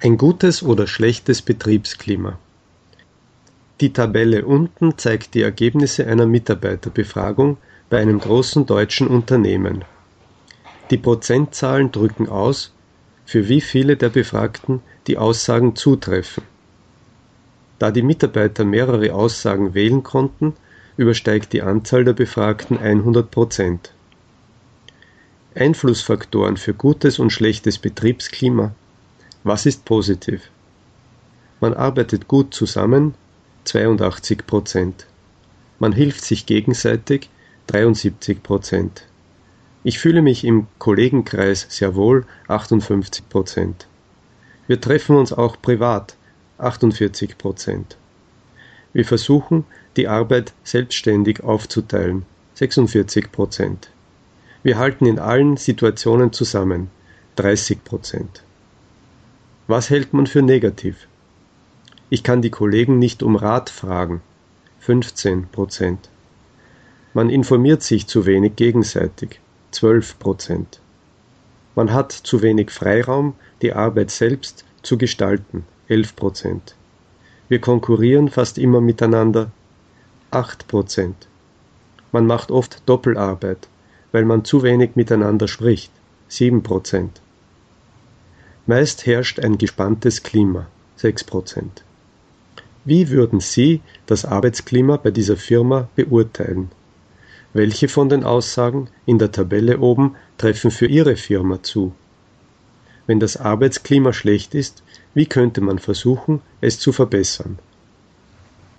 Ein gutes oder schlechtes Betriebsklima. Die Tabelle unten zeigt die Ergebnisse einer Mitarbeiterbefragung bei einem großen deutschen Unternehmen. Die Prozentzahlen drücken aus, für wie viele der Befragten die Aussagen zutreffen. Da die Mitarbeiter mehrere Aussagen wählen konnten, übersteigt die Anzahl der Befragten 100 Prozent. Einflussfaktoren für gutes und schlechtes Betriebsklima was ist positiv? Man arbeitet gut zusammen, 82 Prozent. Man hilft sich gegenseitig, 73 Prozent. Ich fühle mich im Kollegenkreis sehr wohl, 58 Prozent. Wir treffen uns auch privat, 48 Prozent. Wir versuchen, die Arbeit selbstständig aufzuteilen, 46 Prozent. Wir halten in allen Situationen zusammen, 30 Prozent. Was hält man für negativ? Ich kann die Kollegen nicht um Rat fragen. 15 Prozent. Man informiert sich zu wenig gegenseitig. 12 Prozent. Man hat zu wenig Freiraum, die Arbeit selbst zu gestalten. 11 Prozent. Wir konkurrieren fast immer miteinander. 8 Prozent. Man macht oft Doppelarbeit, weil man zu wenig miteinander spricht. 7 Prozent. Meist herrscht ein gespanntes Klima (sechs Prozent). Wie würden Sie das Arbeitsklima bei dieser Firma beurteilen? Welche von den Aussagen in der Tabelle oben treffen für Ihre Firma zu? Wenn das Arbeitsklima schlecht ist, wie könnte man versuchen, es zu verbessern